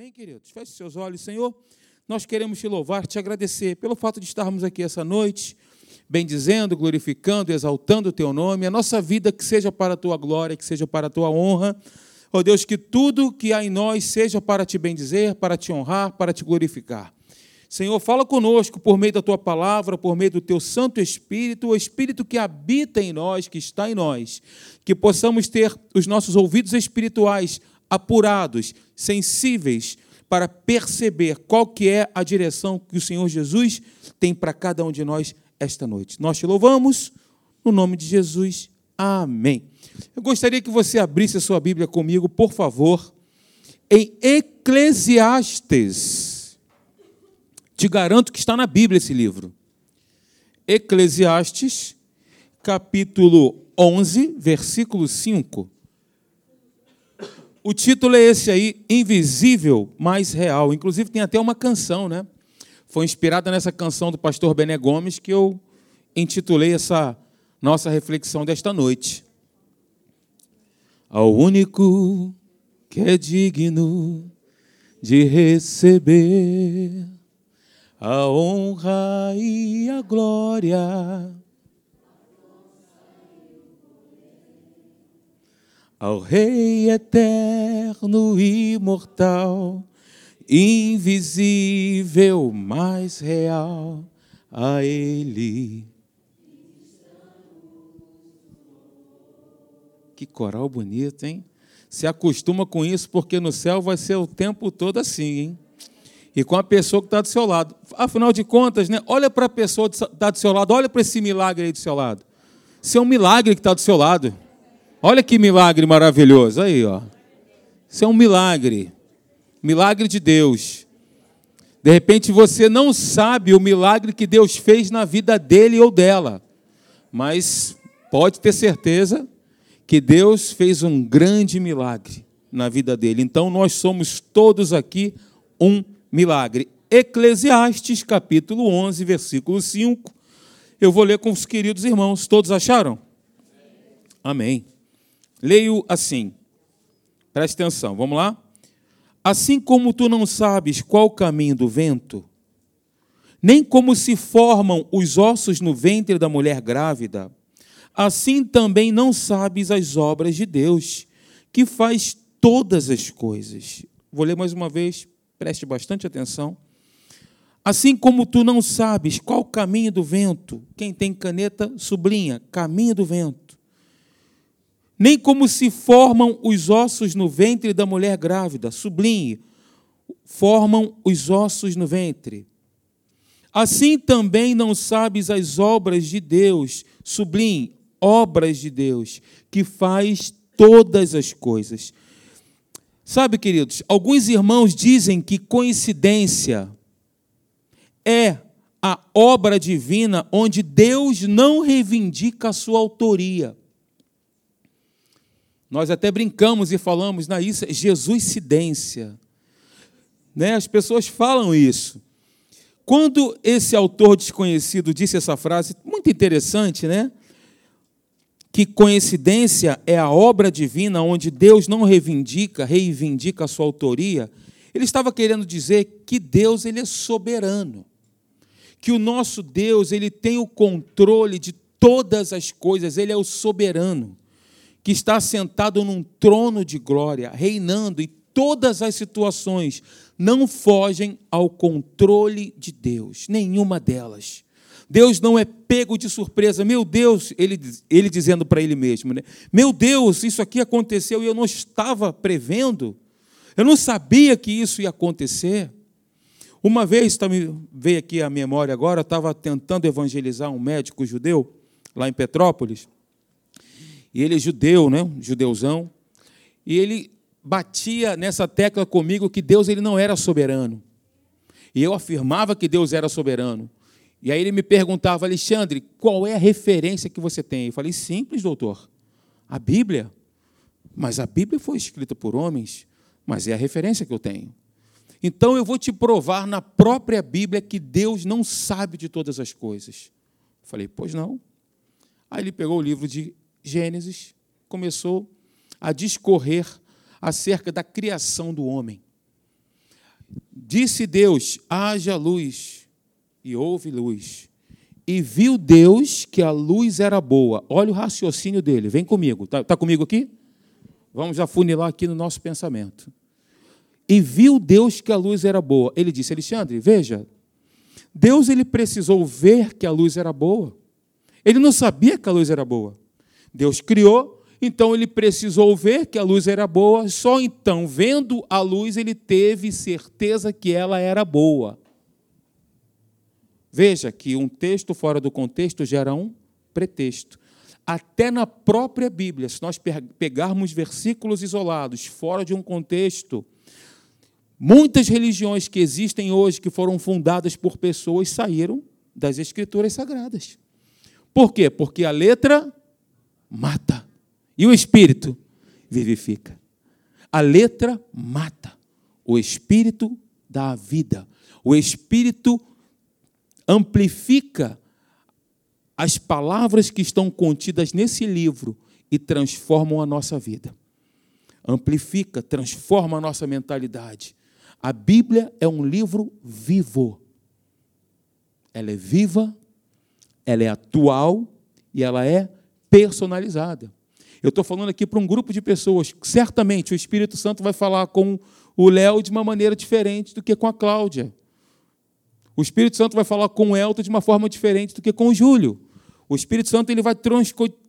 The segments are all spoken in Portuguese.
Amém, queridos? Feche seus olhos, Senhor. Nós queremos te louvar, te agradecer pelo fato de estarmos aqui essa noite, bendizendo, glorificando, exaltando o teu nome. A nossa vida que seja para a tua glória, que seja para a tua honra. Ó oh Deus, que tudo que há em nós seja para te bendizer, para te honrar, para te glorificar. Senhor, fala conosco por meio da tua palavra, por meio do teu Santo Espírito, o Espírito que habita em nós, que está em nós, que possamos ter os nossos ouvidos espirituais apurados, sensíveis, para perceber qual que é a direção que o Senhor Jesus tem para cada um de nós esta noite. Nós te louvamos, no nome de Jesus. Amém. Eu gostaria que você abrisse a sua Bíblia comigo, por favor, em Eclesiastes. Te garanto que está na Bíblia esse livro. Eclesiastes, capítulo 11, versículo 5. O título é esse aí, Invisível, mas Real. Inclusive tem até uma canção, né? Foi inspirada nessa canção do pastor Bené Gomes que eu intitulei essa nossa reflexão desta noite. Ao único que é digno de receber a honra e a glória ao Rei eterno imortal, invisível, mais real, a Ele. Que coral bonito, hein? Se acostuma com isso, porque no céu vai ser o tempo todo assim, hein? E com a pessoa que está do seu lado. Afinal de contas, né? olha para a pessoa que está do seu lado, olha para esse milagre aí do seu lado. Isso é um milagre que está do seu lado. Olha que milagre maravilhoso. Aí, ó. Isso é um milagre. Milagre de Deus. De repente você não sabe o milagre que Deus fez na vida dele ou dela. Mas pode ter certeza que Deus fez um grande milagre na vida dele. Então nós somos todos aqui um milagre. Eclesiastes capítulo 11, versículo 5. Eu vou ler com os queridos irmãos. Todos acharam? Amém. Leio assim. Preste atenção, vamos lá? Assim como tu não sabes qual o caminho do vento, nem como se formam os ossos no ventre da mulher grávida, assim também não sabes as obras de Deus, que faz todas as coisas. Vou ler mais uma vez, preste bastante atenção. Assim como tu não sabes qual o caminho do vento, quem tem caneta, sublinha, caminho do vento nem como se formam os ossos no ventre da mulher grávida. Sublinhe, formam os ossos no ventre. Assim também não sabes as obras de Deus, sublinhe, obras de Deus, que faz todas as coisas. Sabe, queridos, alguns irmãos dizem que coincidência é a obra divina onde Deus não reivindica a sua autoria. Nós até brincamos e falamos, na isso, Jesuscidência. Né? As pessoas falam isso. Quando esse autor desconhecido disse essa frase, muito interessante, né? Que coincidência é a obra divina onde Deus não reivindica, reivindica a sua autoria. Ele estava querendo dizer que Deus ele é soberano. Que o nosso Deus, ele tem o controle de todas as coisas, ele é o soberano que está sentado num trono de glória, reinando, e todas as situações não fogem ao controle de Deus, nenhuma delas. Deus não é pego de surpresa. Meu Deus, ele, ele dizendo para ele mesmo, né? Meu Deus, isso aqui aconteceu e eu não estava prevendo. Eu não sabia que isso ia acontecer. Uma vez, tá, veio aqui a memória agora, eu estava tentando evangelizar um médico judeu lá em Petrópolis. E ele é judeu, né? Judeuzão. E ele batia nessa tecla comigo que Deus ele não era soberano. E eu afirmava que Deus era soberano. E aí ele me perguntava, Alexandre, qual é a referência que você tem? Eu falei, simples, doutor. A Bíblia. Mas a Bíblia foi escrita por homens, mas é a referência que eu tenho. Então eu vou te provar na própria Bíblia que Deus não sabe de todas as coisas. Eu falei, pois não. Aí ele pegou o livro de Gênesis, começou a discorrer acerca da criação do homem. Disse Deus: haja luz, e houve luz. E viu Deus que a luz era boa. Olha o raciocínio dele, vem comigo. Está tá comigo aqui? Vamos afunilar aqui no nosso pensamento. E viu Deus que a luz era boa. Ele disse: Alexandre, veja, Deus ele precisou ver que a luz era boa. Ele não sabia que a luz era boa. Deus criou, então ele precisou ver que a luz era boa, só então, vendo a luz, ele teve certeza que ela era boa. Veja que um texto fora do contexto gera um pretexto. Até na própria Bíblia, se nós pegarmos versículos isolados, fora de um contexto, muitas religiões que existem hoje, que foram fundadas por pessoas, saíram das Escrituras Sagradas. Por quê? Porque a letra mata e o espírito vivifica. A letra mata, o espírito dá a vida. O espírito amplifica as palavras que estão contidas nesse livro e transformam a nossa vida. Amplifica, transforma a nossa mentalidade. A Bíblia é um livro vivo. Ela é viva, ela é atual e ela é personalizada. Eu estou falando aqui para um grupo de pessoas. Certamente o Espírito Santo vai falar com o Léo de uma maneira diferente do que com a Cláudia. O Espírito Santo vai falar com o Elton de uma forma diferente do que com o Júlio. O Espírito Santo ele vai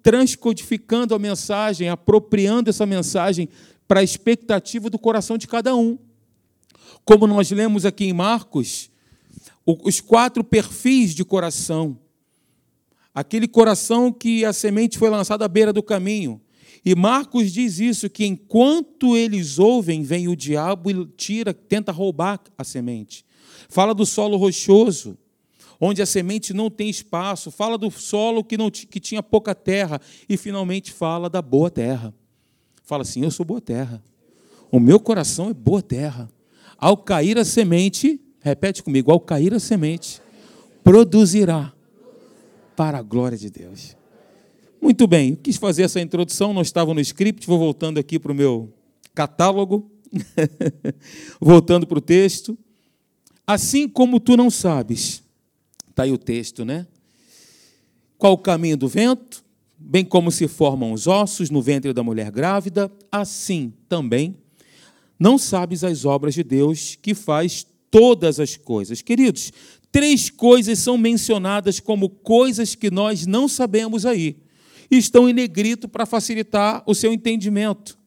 transcodificando a mensagem, apropriando essa mensagem para a expectativa do coração de cada um. Como nós lemos aqui em Marcos, os quatro perfis de coração aquele coração que a semente foi lançada à beira do caminho. E Marcos diz isso que enquanto eles ouvem, vem o diabo e tira, tenta roubar a semente. Fala do solo rochoso, onde a semente não tem espaço, fala do solo que não que tinha pouca terra e finalmente fala da boa terra. Fala assim: "Eu sou boa terra. O meu coração é boa terra. Ao cair a semente, repete comigo, ao cair a semente, produzirá para a glória de Deus. Muito bem, quis fazer essa introdução, não estava no script, vou voltando aqui para o meu catálogo, voltando para o texto. Assim como tu não sabes, está aí o texto, né? Qual o caminho do vento, bem como se formam os ossos no ventre da mulher grávida, assim também não sabes as obras de Deus que faz todas as coisas. Queridos, Três coisas são mencionadas como coisas que nós não sabemos aí. E estão em negrito para facilitar o seu entendimento.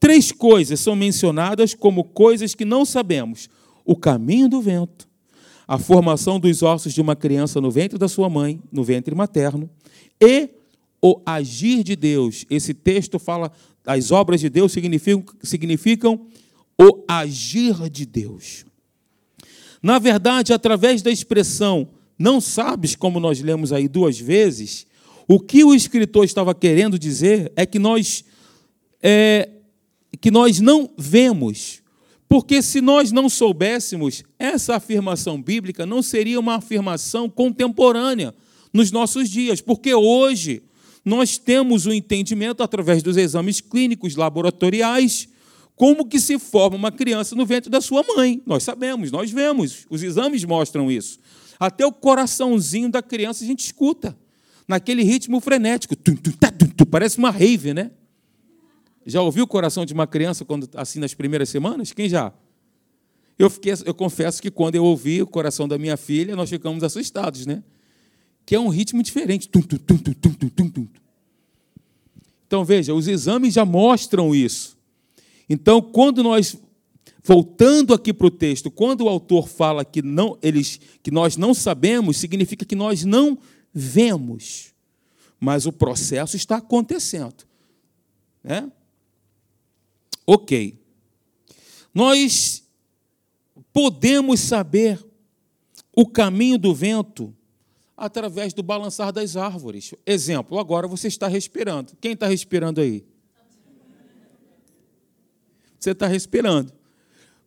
Três coisas são mencionadas como coisas que não sabemos: o caminho do vento, a formação dos ossos de uma criança no ventre da sua mãe, no ventre materno, e o agir de Deus. Esse texto fala, as obras de Deus significam, significam o agir de Deus. Na verdade, através da expressão não sabes, como nós lemos aí duas vezes, o que o escritor estava querendo dizer é que nós, é, que nós não vemos. Porque se nós não soubéssemos, essa afirmação bíblica não seria uma afirmação contemporânea nos nossos dias, porque hoje nós temos o entendimento através dos exames clínicos laboratoriais como que se forma uma criança no ventre da sua mãe. Nós sabemos, nós vemos, os exames mostram isso. Até o coraçãozinho da criança a gente escuta, naquele ritmo frenético. Tá, parece uma rave, né? Já ouviu o coração de uma criança quando assim nas primeiras semanas? Quem já? Eu, fiquei, eu confesso que quando eu ouvi o coração da minha filha, nós ficamos assustados, né? Que é um ritmo diferente. Então veja, os exames já mostram isso. Então, quando nós voltando aqui para o texto, quando o autor fala que não eles que nós não sabemos, significa que nós não vemos, mas o processo está acontecendo, né? Ok. Nós podemos saber o caminho do vento através do balançar das árvores. Exemplo, agora você está respirando. Quem está respirando aí? Você está respirando.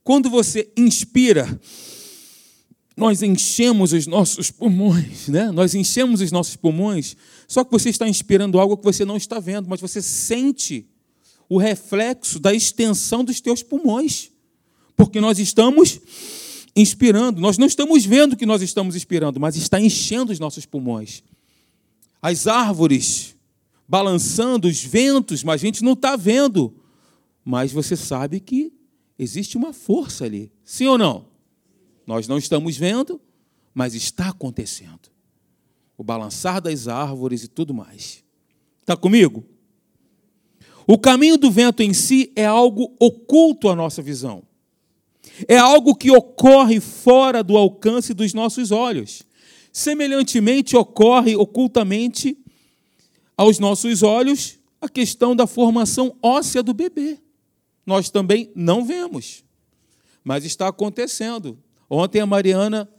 Quando você inspira, nós enchemos os nossos pulmões, né? Nós enchemos os nossos pulmões, só que você está inspirando algo que você não está vendo, mas você sente o reflexo da extensão dos teus pulmões, porque nós estamos inspirando. Nós não estamos vendo que nós estamos inspirando, mas está enchendo os nossos pulmões. As árvores balançando, os ventos, mas a gente não está vendo. Mas você sabe que existe uma força ali. Sim ou não? Nós não estamos vendo, mas está acontecendo. O balançar das árvores e tudo mais. Está comigo? O caminho do vento em si é algo oculto à nossa visão. É algo que ocorre fora do alcance dos nossos olhos. Semelhantemente, ocorre ocultamente aos nossos olhos a questão da formação óssea do bebê. Nós também não vemos, mas está acontecendo. Ontem a Mariana,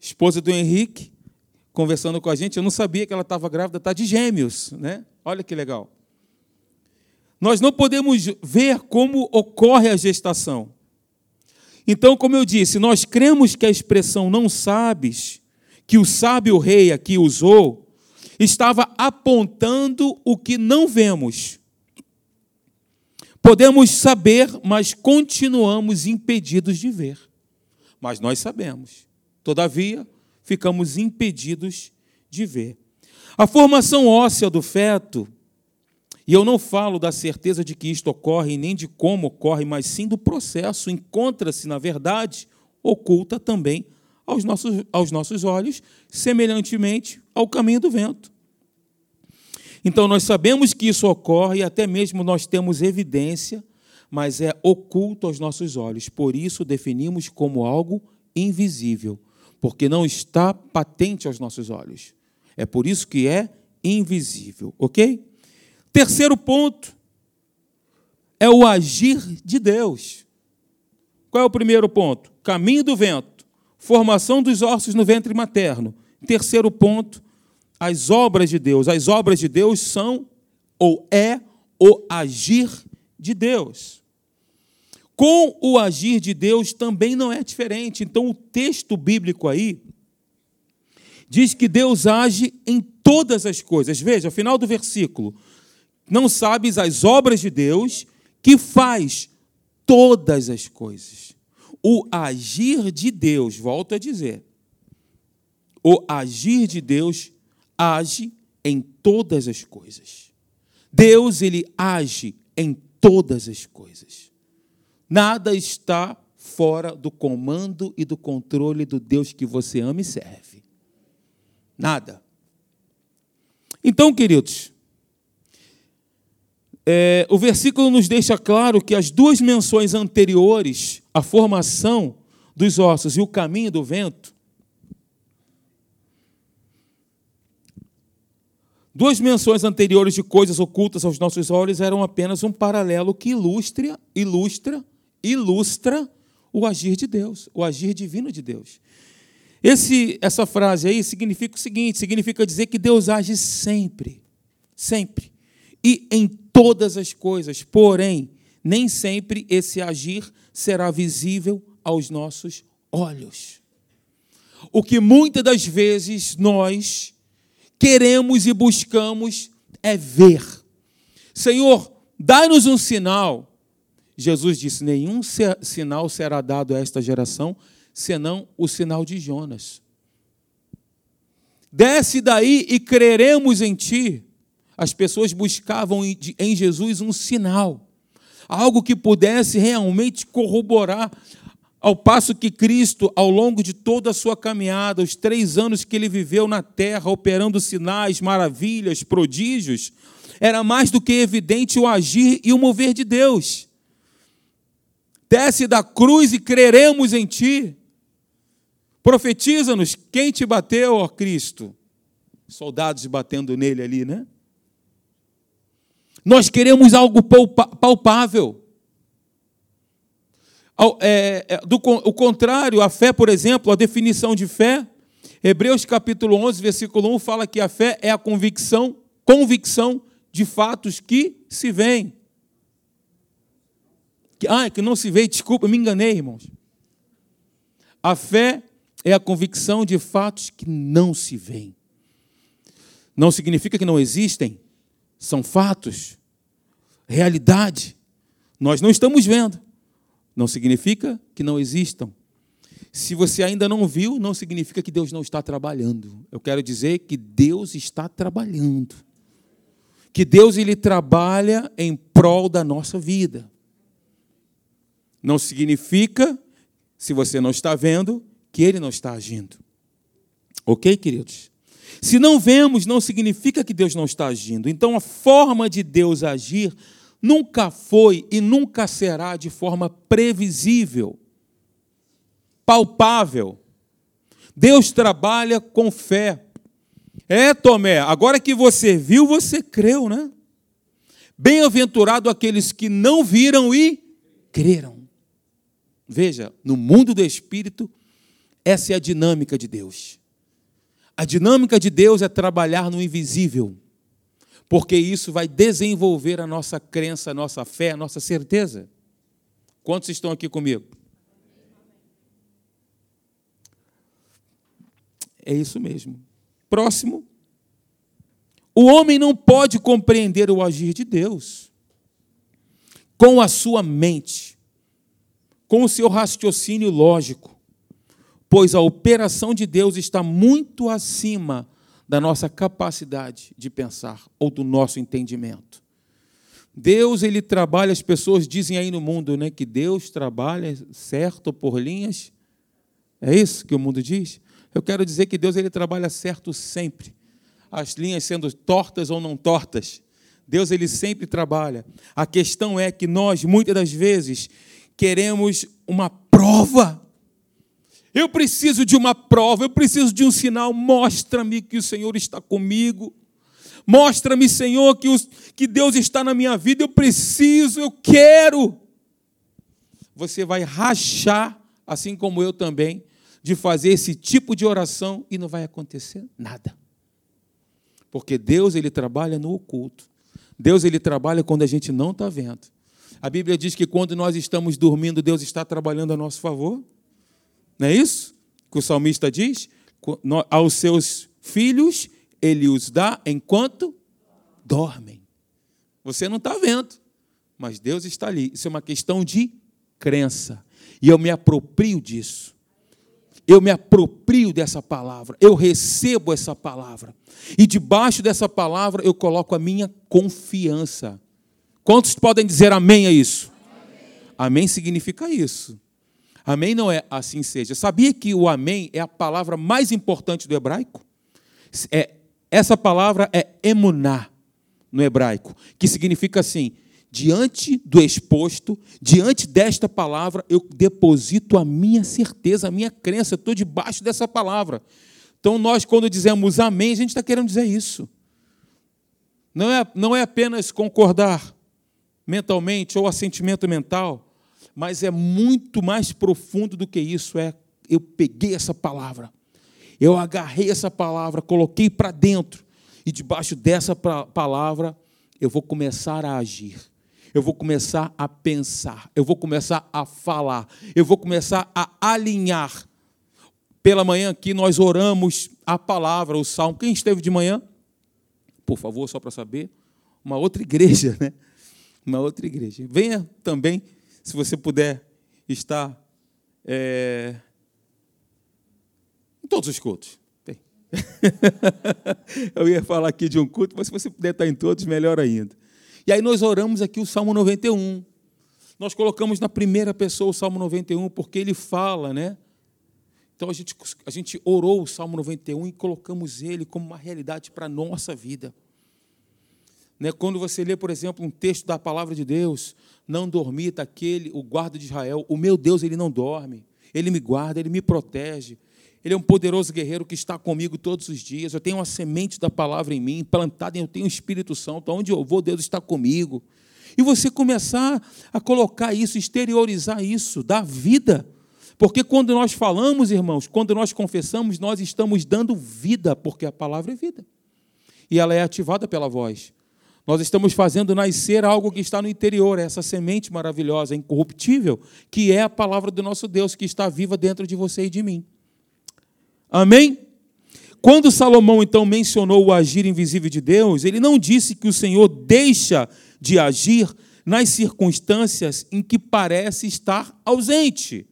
esposa do Henrique, conversando com a gente, eu não sabia que ela estava grávida, está de gêmeos, né? Olha que legal. Nós não podemos ver como ocorre a gestação. Então, como eu disse, nós cremos que a expressão não sabes, que o sábio rei aqui usou, estava apontando o que não vemos. Podemos saber, mas continuamos impedidos de ver. Mas nós sabemos. Todavia, ficamos impedidos de ver. A formação óssea do feto e eu não falo da certeza de que isto ocorre, nem de como ocorre, mas sim do processo. Encontra-se, na verdade, oculta também aos nossos, aos nossos olhos, semelhantemente ao caminho do vento. Então, nós sabemos que isso ocorre, e até mesmo nós temos evidência, mas é oculto aos nossos olhos. Por isso, definimos como algo invisível, porque não está patente aos nossos olhos. É por isso que é invisível, ok? Terceiro ponto é o agir de Deus. Qual é o primeiro ponto? Caminho do vento, formação dos ossos no ventre materno. Terceiro ponto, as obras de Deus. As obras de Deus são ou é o agir de Deus. Com o agir de Deus também não é diferente. Então, o texto bíblico aí diz que Deus age em todas as coisas. Veja, final do versículo não sabes as obras de Deus que faz todas as coisas. O agir de Deus, volto a dizer, o agir de Deus age em todas as coisas. Deus, ele age em todas as coisas. Nada está fora do comando e do controle do Deus que você ama e serve. Nada. Então, queridos, é, o versículo nos deixa claro que as duas menções anteriores, a formação dos ossos e o caminho do vento, duas menções anteriores de coisas ocultas aos nossos olhos eram apenas um paralelo que ilustra, ilustra, ilustra o agir de Deus, o agir divino de Deus. Esse, essa frase aí significa o seguinte: significa dizer que Deus age sempre, sempre e em todas as coisas, porém, nem sempre esse agir será visível aos nossos olhos. O que muitas das vezes nós queremos e buscamos é ver. Senhor, dá-nos um sinal. Jesus disse: Nenhum sinal será dado a esta geração, senão o sinal de Jonas. Desce daí e creremos em ti. As pessoas buscavam em Jesus um sinal, algo que pudesse realmente corroborar ao passo que Cristo, ao longo de toda a sua caminhada, os três anos que ele viveu na terra, operando sinais, maravilhas, prodígios, era mais do que evidente o agir e o mover de Deus. Desce da cruz e creremos em ti. Profetiza-nos quem te bateu, ó Cristo. Soldados batendo nele ali, né? Nós queremos algo palpável. É, é, do, o contrário, a fé, por exemplo, a definição de fé, Hebreus capítulo 11, versículo 1 fala que a fé é a convicção, convicção de fatos que se veem. Que, ah, que não se vê, desculpa, me enganei, irmãos. A fé é a convicção de fatos que não se veem. Não significa que não existem, são fatos, realidade. Nós não estamos vendo. Não significa que não existam. Se você ainda não viu, não significa que Deus não está trabalhando. Eu quero dizer que Deus está trabalhando. Que Deus ele trabalha em prol da nossa vida. Não significa, se você não está vendo, que ele não está agindo. Ok, queridos? Se não vemos, não significa que Deus não está agindo. Então, a forma de Deus agir nunca foi e nunca será de forma previsível palpável. Deus trabalha com fé. É, Tomé, agora que você viu, você creu, né? Bem-aventurado aqueles que não viram e creram. Veja, no mundo do espírito, essa é a dinâmica de Deus. A dinâmica de Deus é trabalhar no invisível, porque isso vai desenvolver a nossa crença, a nossa fé, a nossa certeza. Quantos estão aqui comigo? É isso mesmo. Próximo. O homem não pode compreender o agir de Deus com a sua mente, com o seu raciocínio lógico, pois a operação de Deus está muito acima da nossa capacidade de pensar ou do nosso entendimento. Deus ele trabalha, as pessoas dizem aí no mundo, né, que Deus trabalha certo por linhas. É isso que o mundo diz? Eu quero dizer que Deus ele trabalha certo sempre. As linhas sendo tortas ou não tortas, Deus ele sempre trabalha. A questão é que nós muitas das vezes queremos uma prova. Eu preciso de uma prova, eu preciso de um sinal. Mostra-me que o Senhor está comigo. Mostra-me, Senhor, que, os, que Deus está na minha vida. Eu preciso, eu quero. Você vai rachar, assim como eu também, de fazer esse tipo de oração e não vai acontecer nada. Porque Deus ele trabalha no oculto. Deus ele trabalha quando a gente não está vendo. A Bíblia diz que quando nós estamos dormindo, Deus está trabalhando a nosso favor. Não é isso que o salmista diz? Aos seus filhos ele os dá enquanto dormem. Você não está vendo, mas Deus está ali. Isso é uma questão de crença. E eu me aproprio disso eu me aproprio dessa palavra, eu recebo essa palavra. E debaixo dessa palavra eu coloco a minha confiança. Quantos podem dizer amém a isso? Amém, amém significa isso. Amém não é assim seja. Sabia que o amém é a palavra mais importante do hebraico? É, essa palavra é emuná no hebraico, que significa assim: diante do exposto, diante desta palavra, eu deposito a minha certeza, a minha crença, estou debaixo dessa palavra. Então, nós, quando dizemos amém, a gente está querendo dizer isso. Não é, não é apenas concordar mentalmente ou assentimento mental, mas é muito mais profundo do que isso. É eu peguei essa palavra, eu agarrei essa palavra, coloquei para dentro, e debaixo dessa palavra eu vou começar a agir eu vou começar a pensar, eu vou começar a falar, eu vou começar a alinhar. Pela manhã aqui nós oramos a palavra, o salmo. Quem esteve de manhã? Por favor, só para saber. Uma outra igreja, né? Uma outra igreja. Venha também, se você puder estar é... em todos os cultos. Tem. Eu ia falar aqui de um culto, mas se você puder estar em todos, melhor ainda. E aí nós oramos aqui o Salmo 91. Nós colocamos na primeira pessoa o Salmo 91, porque ele fala, né? Então a gente, a gente orou o Salmo 91 e colocamos ele como uma realidade para a nossa vida. Né? Quando você lê, por exemplo, um texto da palavra de Deus, não dormita aquele, o guarda de Israel, o meu Deus, ele não dorme, ele me guarda, ele me protege, ele é um poderoso guerreiro que está comigo todos os dias. Eu tenho uma semente da palavra em mim, plantada eu tenho o Espírito Santo. Onde eu vou, Deus está comigo. E você começar a colocar isso, exteriorizar isso, dar vida. Porque quando nós falamos, irmãos, quando nós confessamos, nós estamos dando vida, porque a palavra é vida. E ela é ativada pela voz. Nós estamos fazendo nascer algo que está no interior, essa semente maravilhosa, incorruptível, que é a palavra do nosso Deus, que está viva dentro de você e de mim. Amém? Quando Salomão então mencionou o agir invisível de Deus, ele não disse que o Senhor deixa de agir nas circunstâncias em que parece estar ausente.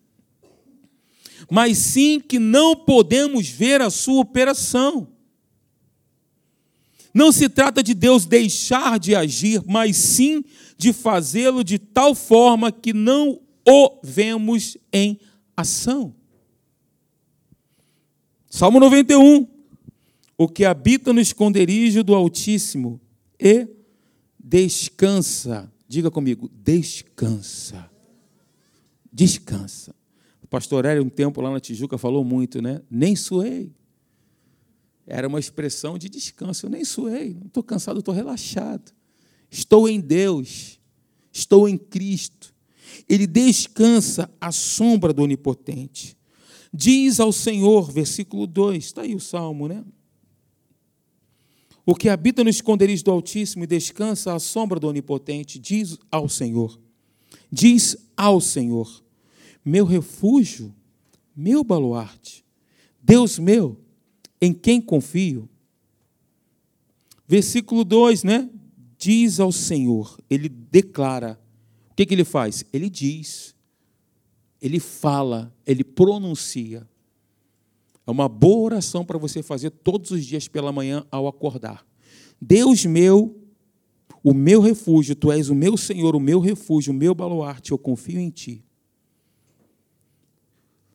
mas sim que não podemos ver a sua operação. Não se trata de Deus deixar de agir, mas sim de fazê-lo de tal forma que não o vemos em ação. Salmo 91. O que habita no esconderijo do Altíssimo e descansa. Diga comigo, descansa. Descansa. O pastor Hélio, um tempo lá na Tijuca, falou muito, né? Nem suei. Era uma expressão de descanso. Eu nem suei, não estou cansado, estou relaxado. Estou em Deus, estou em Cristo. Ele descansa à sombra do Onipotente. Diz ao Senhor, versículo 2, está aí o salmo, né? O que habita no esconderijo do Altíssimo e descansa à sombra do Onipotente, diz ao Senhor. Diz ao Senhor: Meu refúgio, meu baluarte, Deus meu, em quem confio. Versículo 2, né? Diz ao Senhor, ele declara. O que, que ele faz? Ele diz, ele fala, ele pronuncia. É uma boa oração para você fazer todos os dias pela manhã ao acordar. Deus meu, o meu refúgio, tu és o meu Senhor, o meu refúgio, o meu baluarte, eu confio em ti.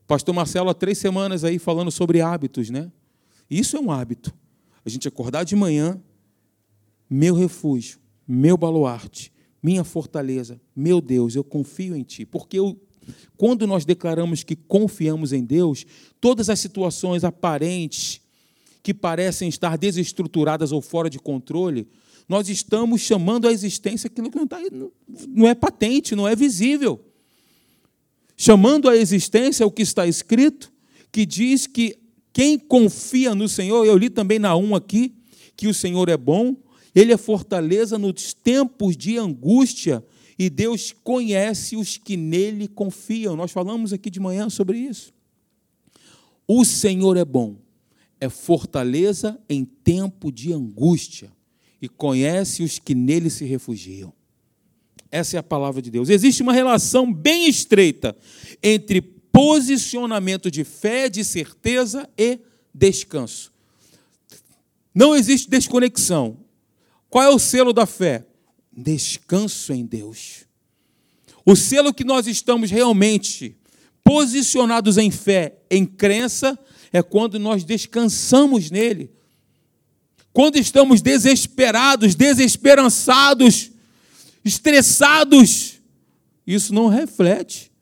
Pastor Marcelo, há três semanas aí falando sobre hábitos, né? Isso é um hábito. A gente acordar de manhã, meu refúgio, meu baluarte, minha fortaleza, meu Deus, eu confio em ti. Porque eu quando nós declaramos que confiamos em Deus, todas as situações aparentes que parecem estar desestruturadas ou fora de controle, nós estamos chamando à existência aquilo que não, está, não é patente, não é visível. Chamando à existência o que está escrito, que diz que quem confia no Senhor, eu li também na 1 aqui, que o Senhor é bom, ele é fortaleza nos tempos de angústia e Deus conhece os que nele confiam. Nós falamos aqui de manhã sobre isso. O Senhor é bom, é fortaleza em tempo de angústia e conhece os que nele se refugiam. Essa é a palavra de Deus. Existe uma relação bem estreita entre posicionamento de fé, de certeza e descanso. Não existe desconexão. Qual é o selo da fé? descanso em Deus. O selo que nós estamos realmente posicionados em fé, em crença, é quando nós descansamos nele. Quando estamos desesperados, desesperançados, estressados, isso não reflete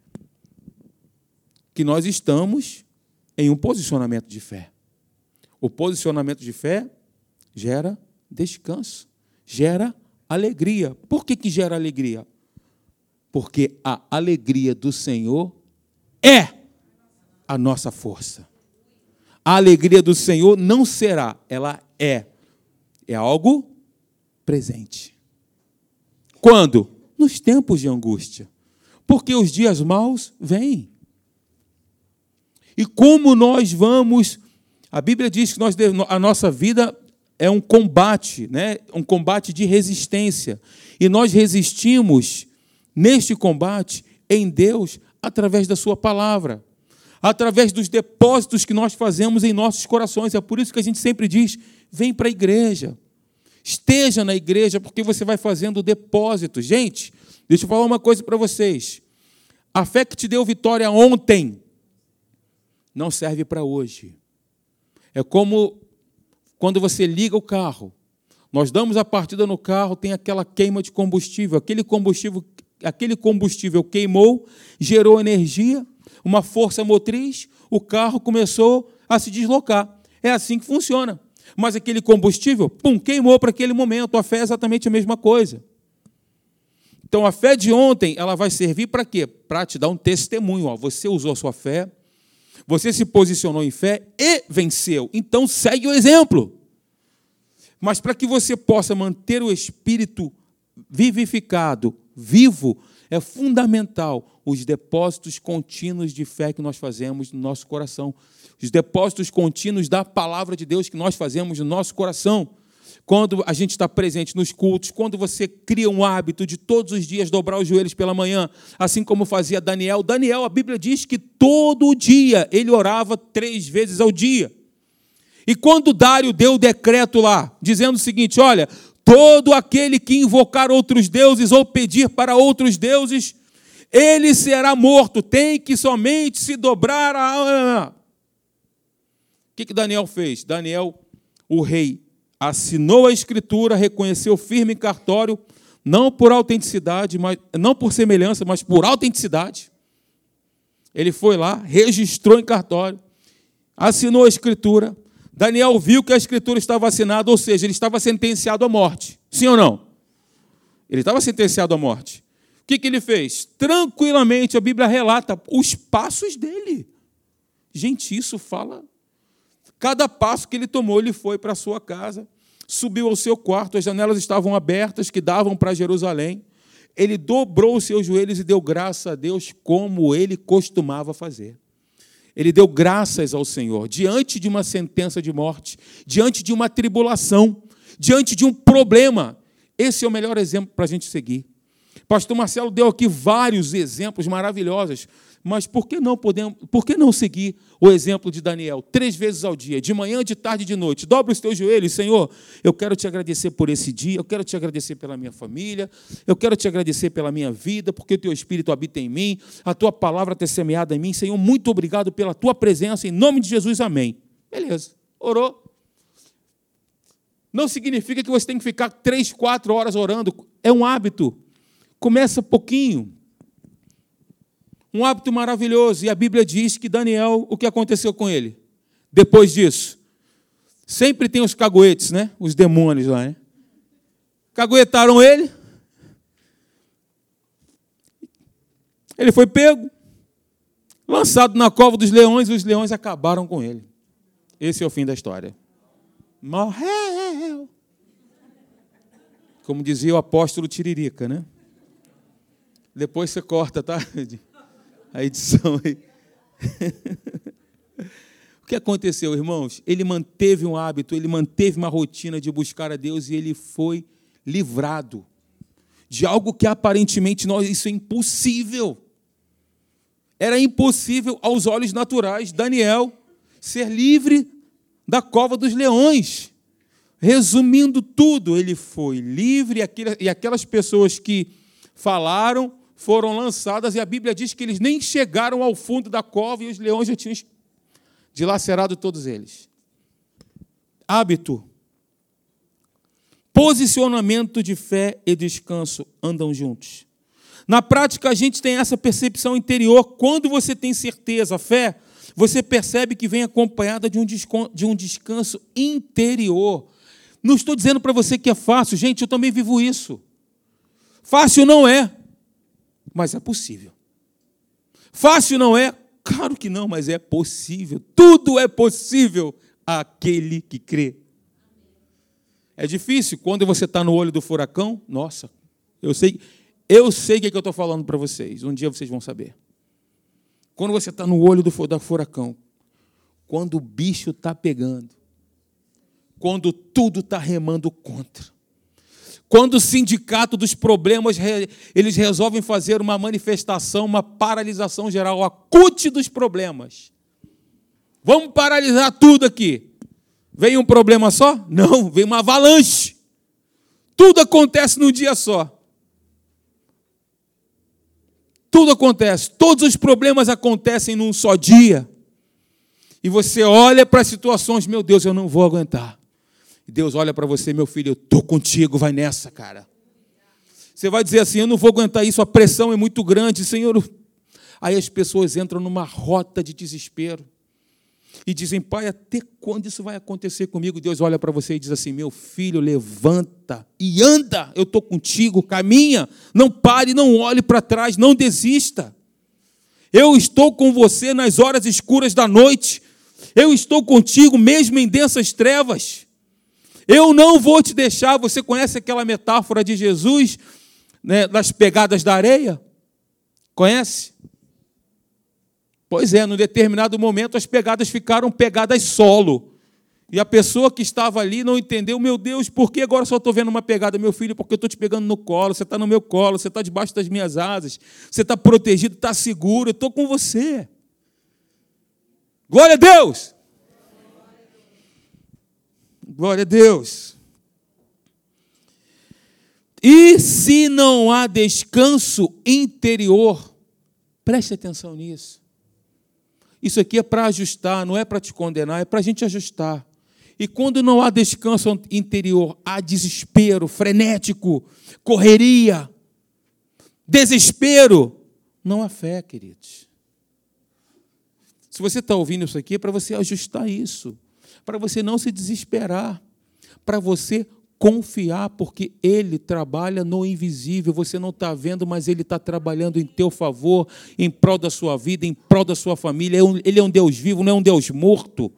que nós estamos em um posicionamento de fé. O posicionamento de fé gera descanso, gera alegria. Por que, que gera alegria? Porque a alegria do Senhor é a nossa força. A alegria do Senhor não será, ela é. É algo presente. Quando? Nos tempos de angústia. Porque os dias maus vêm. E como nós vamos. A Bíblia diz que nós, a nossa vida é um combate, né? um combate de resistência. E nós resistimos neste combate em Deus através da Sua palavra, através dos depósitos que nós fazemos em nossos corações. É por isso que a gente sempre diz: vem para a igreja, esteja na igreja, porque você vai fazendo depósitos. Gente, deixa eu falar uma coisa para vocês. A fé que te deu vitória ontem não serve para hoje. É como quando você liga o carro, nós damos a partida no carro, tem aquela queima de combustível. Aquele combustível, aquele combustível queimou, gerou energia, uma força motriz, o carro começou a se deslocar. É assim que funciona. Mas aquele combustível, pum, queimou para aquele momento. A fé é exatamente a mesma coisa. Então a fé de ontem, ela vai servir para quê? Para te dar um testemunho. Ó, você usou a sua fé, você se posicionou em fé e venceu. Então segue o exemplo. Mas para que você possa manter o espírito vivificado, vivo, é fundamental os depósitos contínuos de fé que nós fazemos no nosso coração. Os depósitos contínuos da palavra de Deus que nós fazemos no nosso coração. Quando a gente está presente nos cultos, quando você cria um hábito de todos os dias dobrar os joelhos pela manhã, assim como fazia Daniel. Daniel, a Bíblia diz que todo dia ele orava três vezes ao dia. E quando Dário deu o decreto lá, dizendo o seguinte: olha, todo aquele que invocar outros deuses ou pedir para outros deuses, ele será morto, tem que somente se dobrar a. O que, que Daniel fez? Daniel, o rei, assinou a escritura, reconheceu firme em cartório, não por autenticidade, mas, não por semelhança, mas por autenticidade. Ele foi lá, registrou em cartório, assinou a escritura. Daniel viu que a escritura estava assinada, ou seja, ele estava sentenciado à morte. Sim ou não? Ele estava sentenciado à morte. O que, que ele fez? Tranquilamente, a Bíblia relata os passos dele. Gente, isso fala Cada passo que ele tomou, ele foi para sua casa, subiu ao seu quarto, as janelas estavam abertas que davam para Jerusalém. Ele dobrou os seus joelhos e deu graça a Deus, como ele costumava fazer. Ele deu graças ao Senhor diante de uma sentença de morte, diante de uma tribulação, diante de um problema. Esse é o melhor exemplo para a gente seguir. Pastor Marcelo deu aqui vários exemplos maravilhosos mas por que não podemos, por que não seguir o exemplo de Daniel? Três vezes ao dia, de manhã, de tarde e de noite. Dobra os teus joelhos, Senhor. Eu quero te agradecer por esse dia, eu quero te agradecer pela minha família, eu quero te agradecer pela minha vida, porque o teu Espírito habita em mim, a tua palavra tem semeada em mim. Senhor, muito obrigado pela tua presença, em nome de Jesus, amém. Beleza, orou. Não significa que você tem que ficar três, quatro horas orando, é um hábito. Começa pouquinho, um hábito maravilhoso. E a Bíblia diz que Daniel, o que aconteceu com ele? Depois disso. Sempre tem os caguetes, né? Os demônios lá, né? Caguetaram ele. Ele foi pego, lançado na cova dos leões, e os leões acabaram com ele. Esse é o fim da história. Morreu. Como dizia o apóstolo Tiririca, né? Depois você corta, tá? a edição aí. o que aconteceu, irmãos? Ele manteve um hábito, ele manteve uma rotina de buscar a Deus e ele foi livrado de algo que aparentemente nós isso é impossível. Era impossível aos olhos naturais Daniel ser livre da cova dos leões. Resumindo tudo, ele foi livre e aquelas pessoas que falaram foram lançadas, e a Bíblia diz que eles nem chegaram ao fundo da cova e os leões já tinham dilacerado todos eles. Hábito. Posicionamento de fé e descanso andam juntos. Na prática, a gente tem essa percepção interior. Quando você tem certeza, fé, você percebe que vem acompanhada de um, de um descanso interior. Não estou dizendo para você que é fácil, gente, eu também vivo isso. Fácil não é mas é possível. Fácil não é? Claro que não, mas é possível. Tudo é possível àquele que crê. É difícil quando você está no olho do furacão. Nossa, eu sei, eu sei o que, é que eu estou falando para vocês. Um dia vocês vão saber. Quando você está no olho do furacão, quando o bicho está pegando, quando tudo está remando contra, quando o sindicato dos problemas, eles resolvem fazer uma manifestação, uma paralisação geral, a CUT dos problemas. Vamos paralisar tudo aqui. Vem um problema só? Não, vem uma avalanche. Tudo acontece num dia só. Tudo acontece, todos os problemas acontecem num só dia. E você olha para as situações, meu Deus, eu não vou aguentar. Deus olha para você, meu filho, eu estou contigo, vai nessa, cara. Você vai dizer assim: eu não vou aguentar isso, a pressão é muito grande, Senhor. Aí as pessoas entram numa rota de desespero e dizem: Pai, até quando isso vai acontecer comigo? Deus olha para você e diz assim: Meu filho, levanta e anda, eu estou contigo, caminha, não pare, não olhe para trás, não desista. Eu estou com você nas horas escuras da noite, eu estou contigo mesmo em densas trevas. Eu não vou te deixar. Você conhece aquela metáfora de Jesus né, das pegadas da areia? Conhece? Pois é, num determinado momento as pegadas ficaram pegadas solo. E a pessoa que estava ali não entendeu, meu Deus, por que agora só estou vendo uma pegada? Meu filho, porque eu estou te pegando no colo, você está no meu colo, você está debaixo das minhas asas, você está protegido, está seguro, eu estou com você. Glória a Deus! Glória a Deus! E se não há descanso interior, preste atenção nisso. Isso aqui é para ajustar, não é para te condenar, é para a gente ajustar. E quando não há descanso interior, há desespero frenético, correria, desespero. Não há fé, queridos. Se você está ouvindo isso aqui, é para você ajustar isso, para você não se desesperar, para você confiar, porque Ele trabalha no invisível, você não está vendo, mas Ele está trabalhando em teu favor, em prol da sua vida, em prol da sua família. É Ele é um Deus vivo, não é um Deus morto.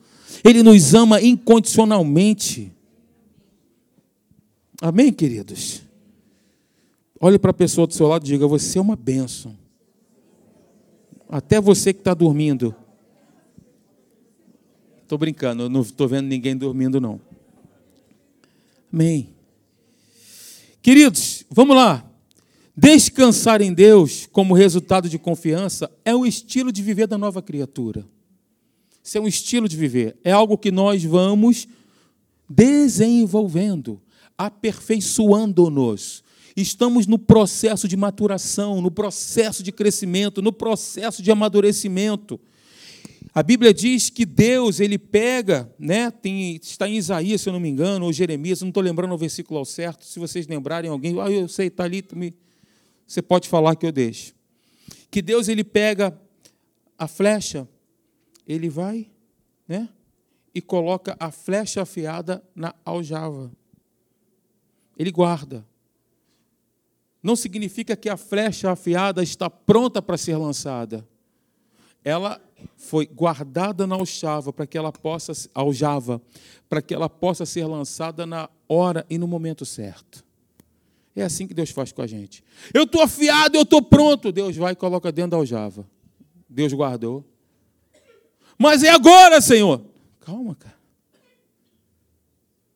Ele nos ama incondicionalmente. Amém, queridos? Olhe para a pessoa do seu lado e diga: Você é uma bênção. Até você que está dormindo. Estou brincando, eu não estou vendo ninguém dormindo, não. Amém. Queridos, vamos lá. Descansar em Deus como resultado de confiança é o estilo de viver da nova criatura. Isso é um estilo de viver. É algo que nós vamos desenvolvendo, aperfeiçoando-nos. Estamos no processo de maturação, no processo de crescimento, no processo de amadurecimento. A Bíblia diz que Deus, ele pega, né, tem, está em Isaías, se eu não me engano, ou Jeremias, não estou lembrando o versículo ao certo, se vocês lembrarem alguém, ah, eu sei, está ali, me, você pode falar que eu deixo. Que Deus, ele pega a flecha ele vai né, e coloca a flecha afiada na aljava. Ele guarda. Não significa que a flecha afiada está pronta para ser lançada. Ela foi guardada na aljava para que ela possa aljava, para que ela possa ser lançada na hora e no momento certo. É assim que Deus faz com a gente. Eu estou afiado, eu estou pronto. Deus vai e coloca dentro da aljava. Deus guardou. Mas é agora, Senhor. Calma, cara.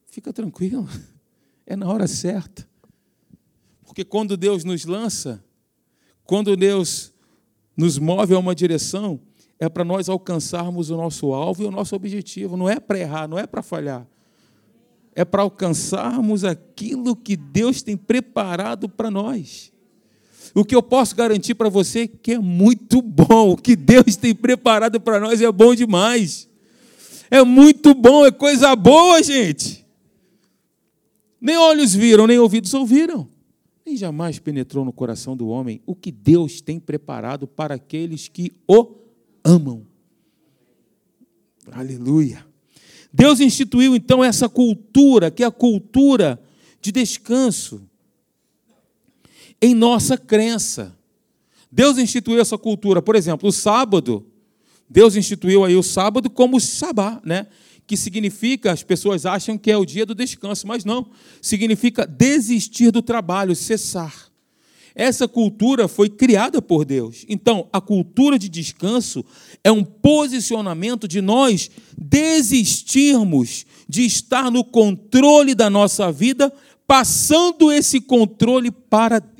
Fica tranquilo. É na hora certa. Porque quando Deus nos lança, quando Deus nos move a uma direção, é para nós alcançarmos o nosso alvo e o nosso objetivo. Não é para errar, não é para falhar. É para alcançarmos aquilo que Deus tem preparado para nós. O que eu posso garantir para você é que é muito bom. O que Deus tem preparado para nós é bom demais. É muito bom, é coisa boa, gente. Nem olhos viram, nem ouvidos ouviram, nem jamais penetrou no coração do homem o que Deus tem preparado para aqueles que o amam. Aleluia. Deus instituiu então essa cultura, que é a cultura de descanso em nossa crença. Deus instituiu essa cultura. Por exemplo, o sábado, Deus instituiu aí o sábado como sabá, né? Que significa, as pessoas acham que é o dia do descanso, mas não. Significa desistir do trabalho, cessar. Essa cultura foi criada por Deus. Então, a cultura de descanso é um posicionamento de nós desistirmos de estar no controle da nossa vida, passando esse controle para Deus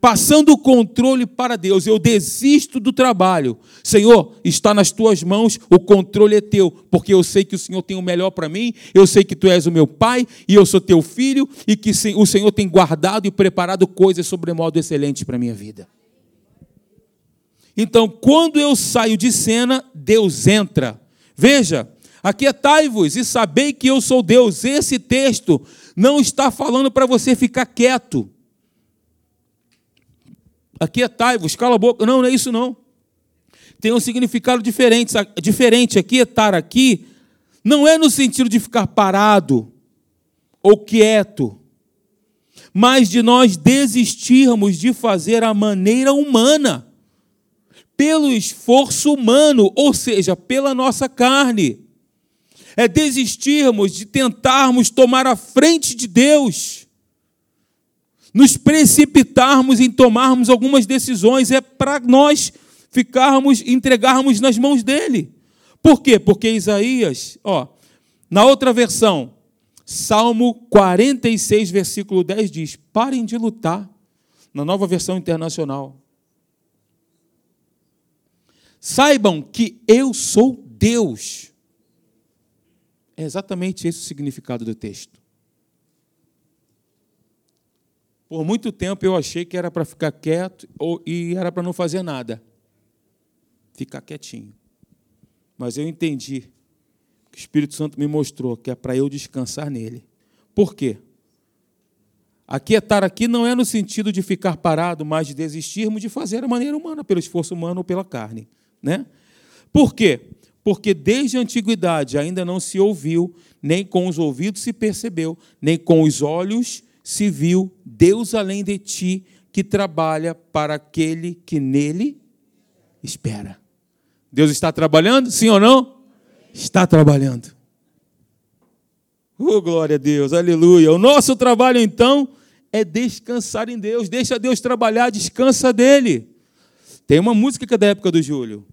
passando o controle para Deus. Eu desisto do trabalho. Senhor, está nas tuas mãos, o controle é teu, porque eu sei que o Senhor tem o melhor para mim, eu sei que tu és o meu pai e eu sou teu filho e que o Senhor tem guardado e preparado coisas sobremodo excelentes para a minha vida. Então, quando eu saio de cena, Deus entra. Veja, aquietai-vos e sabei que eu sou Deus. Esse texto não está falando para você ficar quieto. Aquietai-vos, cala a boca. Não, não é isso não. Tem um significado diferente. Diferente, aquietar aqui não é no sentido de ficar parado ou quieto, mas de nós desistirmos de fazer a maneira humana, pelo esforço humano, ou seja, pela nossa carne. É desistirmos de tentarmos tomar a frente de Deus nos precipitarmos em tomarmos algumas decisões, é para nós ficarmos, entregarmos nas mãos dele. Por quê? Porque Isaías, ó, Na outra versão, Salmo 46, versículo 10 diz: Parem de lutar. Na nova versão internacional. Saibam que eu sou Deus. É exatamente esse o significado do texto. Por muito tempo eu achei que era para ficar quieto e era para não fazer nada. Ficar quietinho. Mas eu entendi que o Espírito Santo me mostrou que é para eu descansar nele. Por quê? Aquietar aqui não é no sentido de ficar parado, mas de desistirmos de fazer a maneira humana, pelo esforço humano ou pela carne. Né? Por quê? Porque desde a antiguidade ainda não se ouviu, nem com os ouvidos se percebeu, nem com os olhos se viu Deus além de ti que trabalha para aquele que nele espera. Deus está trabalhando, sim ou não? Está trabalhando. Oh, glória a Deus, aleluia. O nosso trabalho, então, é descansar em Deus. Deixa Deus trabalhar, descansa dele. Tem uma música que é da época do Júlio.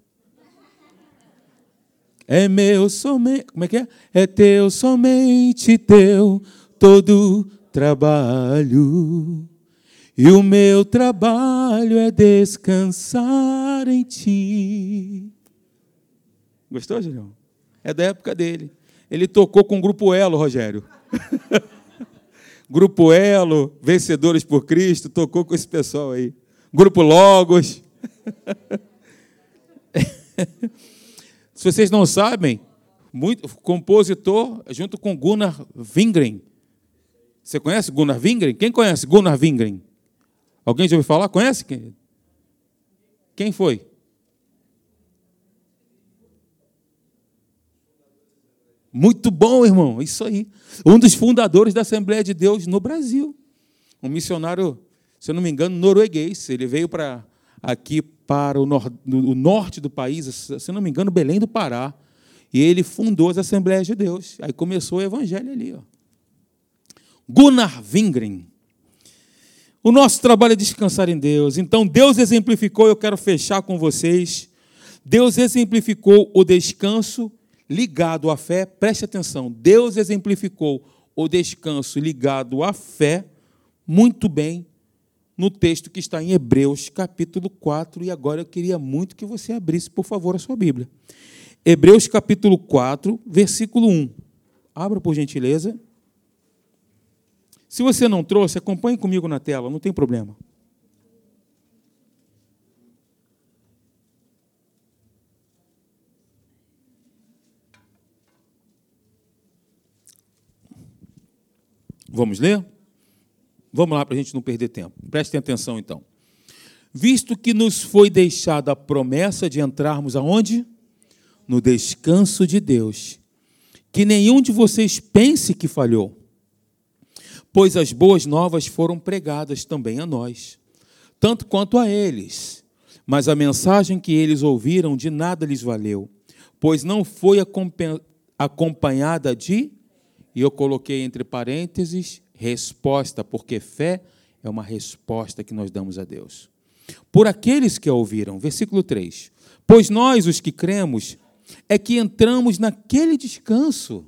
É meu somente. Como é que é? É teu, somente teu, todo trabalho. E o meu trabalho é descansar em ti. Gostou, Julião? É da época dele. Ele tocou com o Grupo Elo, Rogério. Grupo Elo, Vencedores por Cristo, tocou com esse pessoal aí. Grupo Logos. Se vocês não sabem, muito compositor junto com Gunnar Wingren, você conhece Gunnar Wingren? Quem conhece Gunnar Wingren? Alguém já ouviu falar? Conhece? Quem foi? Muito bom, irmão. Isso aí. Um dos fundadores da Assembleia de Deus no Brasil. Um missionário, se eu não me engano, norueguês. Ele veio para aqui para o, nor o norte do país, se eu não me engano, Belém do Pará. E ele fundou as Assembleias de Deus. Aí começou o evangelho ali, ó. Gunnar Wingren. O nosso trabalho é descansar em Deus. Então, Deus exemplificou, eu quero fechar com vocês. Deus exemplificou o descanso ligado à fé. Preste atenção. Deus exemplificou o descanso ligado à fé muito bem no texto que está em Hebreus, capítulo 4. E agora eu queria muito que você abrisse, por favor, a sua Bíblia. Hebreus, capítulo 4, versículo 1. Abra, por gentileza. Se você não trouxe, acompanhe comigo na tela, não tem problema. Vamos ler? Vamos lá para a gente não perder tempo. Prestem atenção então. Visto que nos foi deixada a promessa de entrarmos aonde? No descanso de Deus. Que nenhum de vocês pense que falhou pois as boas novas foram pregadas também a nós, tanto quanto a eles. Mas a mensagem que eles ouviram de nada lhes valeu, pois não foi acompanhada de, e eu coloquei entre parênteses, resposta, porque fé é uma resposta que nós damos a Deus. Por aqueles que a ouviram, versículo 3: Pois nós, os que cremos, é que entramos naquele descanso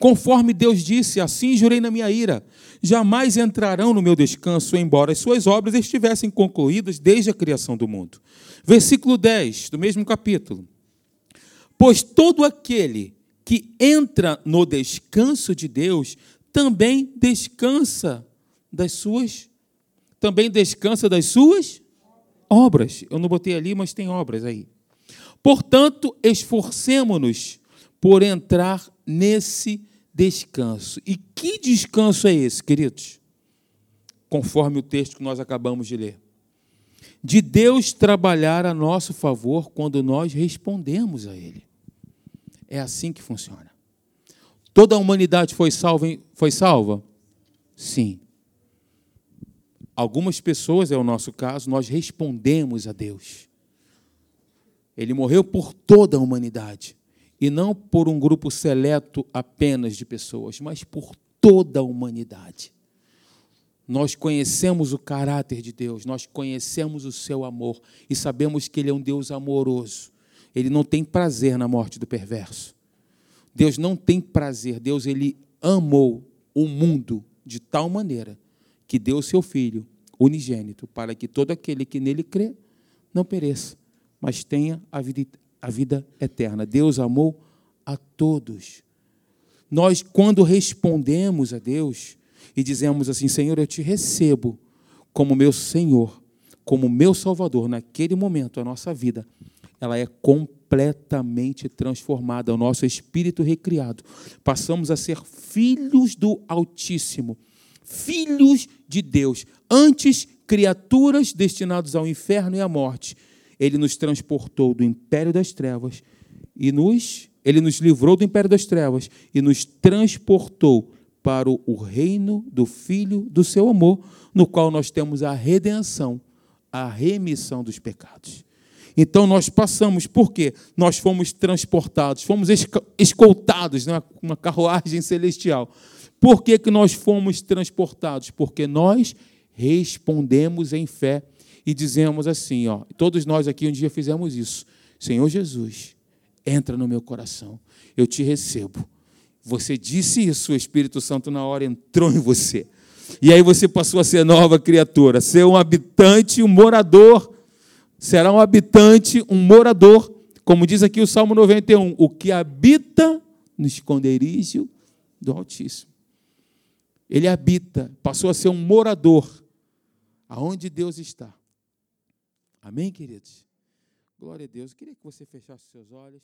Conforme Deus disse, assim jurei na minha ira: jamais entrarão no meu descanso, embora as suas obras estivessem concluídas desde a criação do mundo. Versículo 10 do mesmo capítulo. Pois todo aquele que entra no descanso de Deus também descansa das suas também descansa das suas obras. Eu não botei ali, mas tem obras aí. Portanto, esforcemo-nos por entrar nesse descanso. E que descanso é esse, queridos? Conforme o texto que nós acabamos de ler. De Deus trabalhar a nosso favor quando nós respondemos a Ele. É assim que funciona. Toda a humanidade foi salva? Foi salva? Sim. Algumas pessoas, é o nosso caso, nós respondemos a Deus. Ele morreu por toda a humanidade e não por um grupo seleto apenas de pessoas, mas por toda a humanidade. Nós conhecemos o caráter de Deus, nós conhecemos o seu amor e sabemos que Ele é um Deus amoroso. Ele não tem prazer na morte do perverso. Deus não tem prazer, Deus ele amou o mundo de tal maneira que deu seu filho unigênito para que todo aquele que nele crê não pereça, mas tenha a vida, a vida eterna. Deus amou a todos. Nós, quando respondemos a Deus e dizemos assim: Senhor, eu te recebo como meu Senhor, como meu Salvador, naquele momento a nossa vida, ela é completamente transformada, o nosso espírito recriado. Passamos a ser filhos do Altíssimo, filhos de Deus. Antes, criaturas destinadas ao inferno e à morte. Ele nos transportou do império das trevas e nos ele nos livrou do império das trevas e nos transportou para o reino do filho do seu amor, no qual nós temos a redenção, a remissão dos pecados. Então nós passamos, por quê? Nós fomos transportados, fomos escoltados numa uma carruagem celestial. Por que, que nós fomos transportados? Porque nós respondemos em fé e dizemos assim, ó, todos nós aqui um dia fizemos isso. Senhor Jesus, entra no meu coração. Eu te recebo. Você disse isso, o Espírito Santo na hora entrou em você. E aí você passou a ser nova criatura, ser um habitante, um morador. Será um habitante, um morador, como diz aqui o Salmo 91, o que habita no esconderijo do Altíssimo. Ele habita, passou a ser um morador aonde Deus está. Amém, queridos? Glória a Deus. Eu queria que você fechasse seus olhos.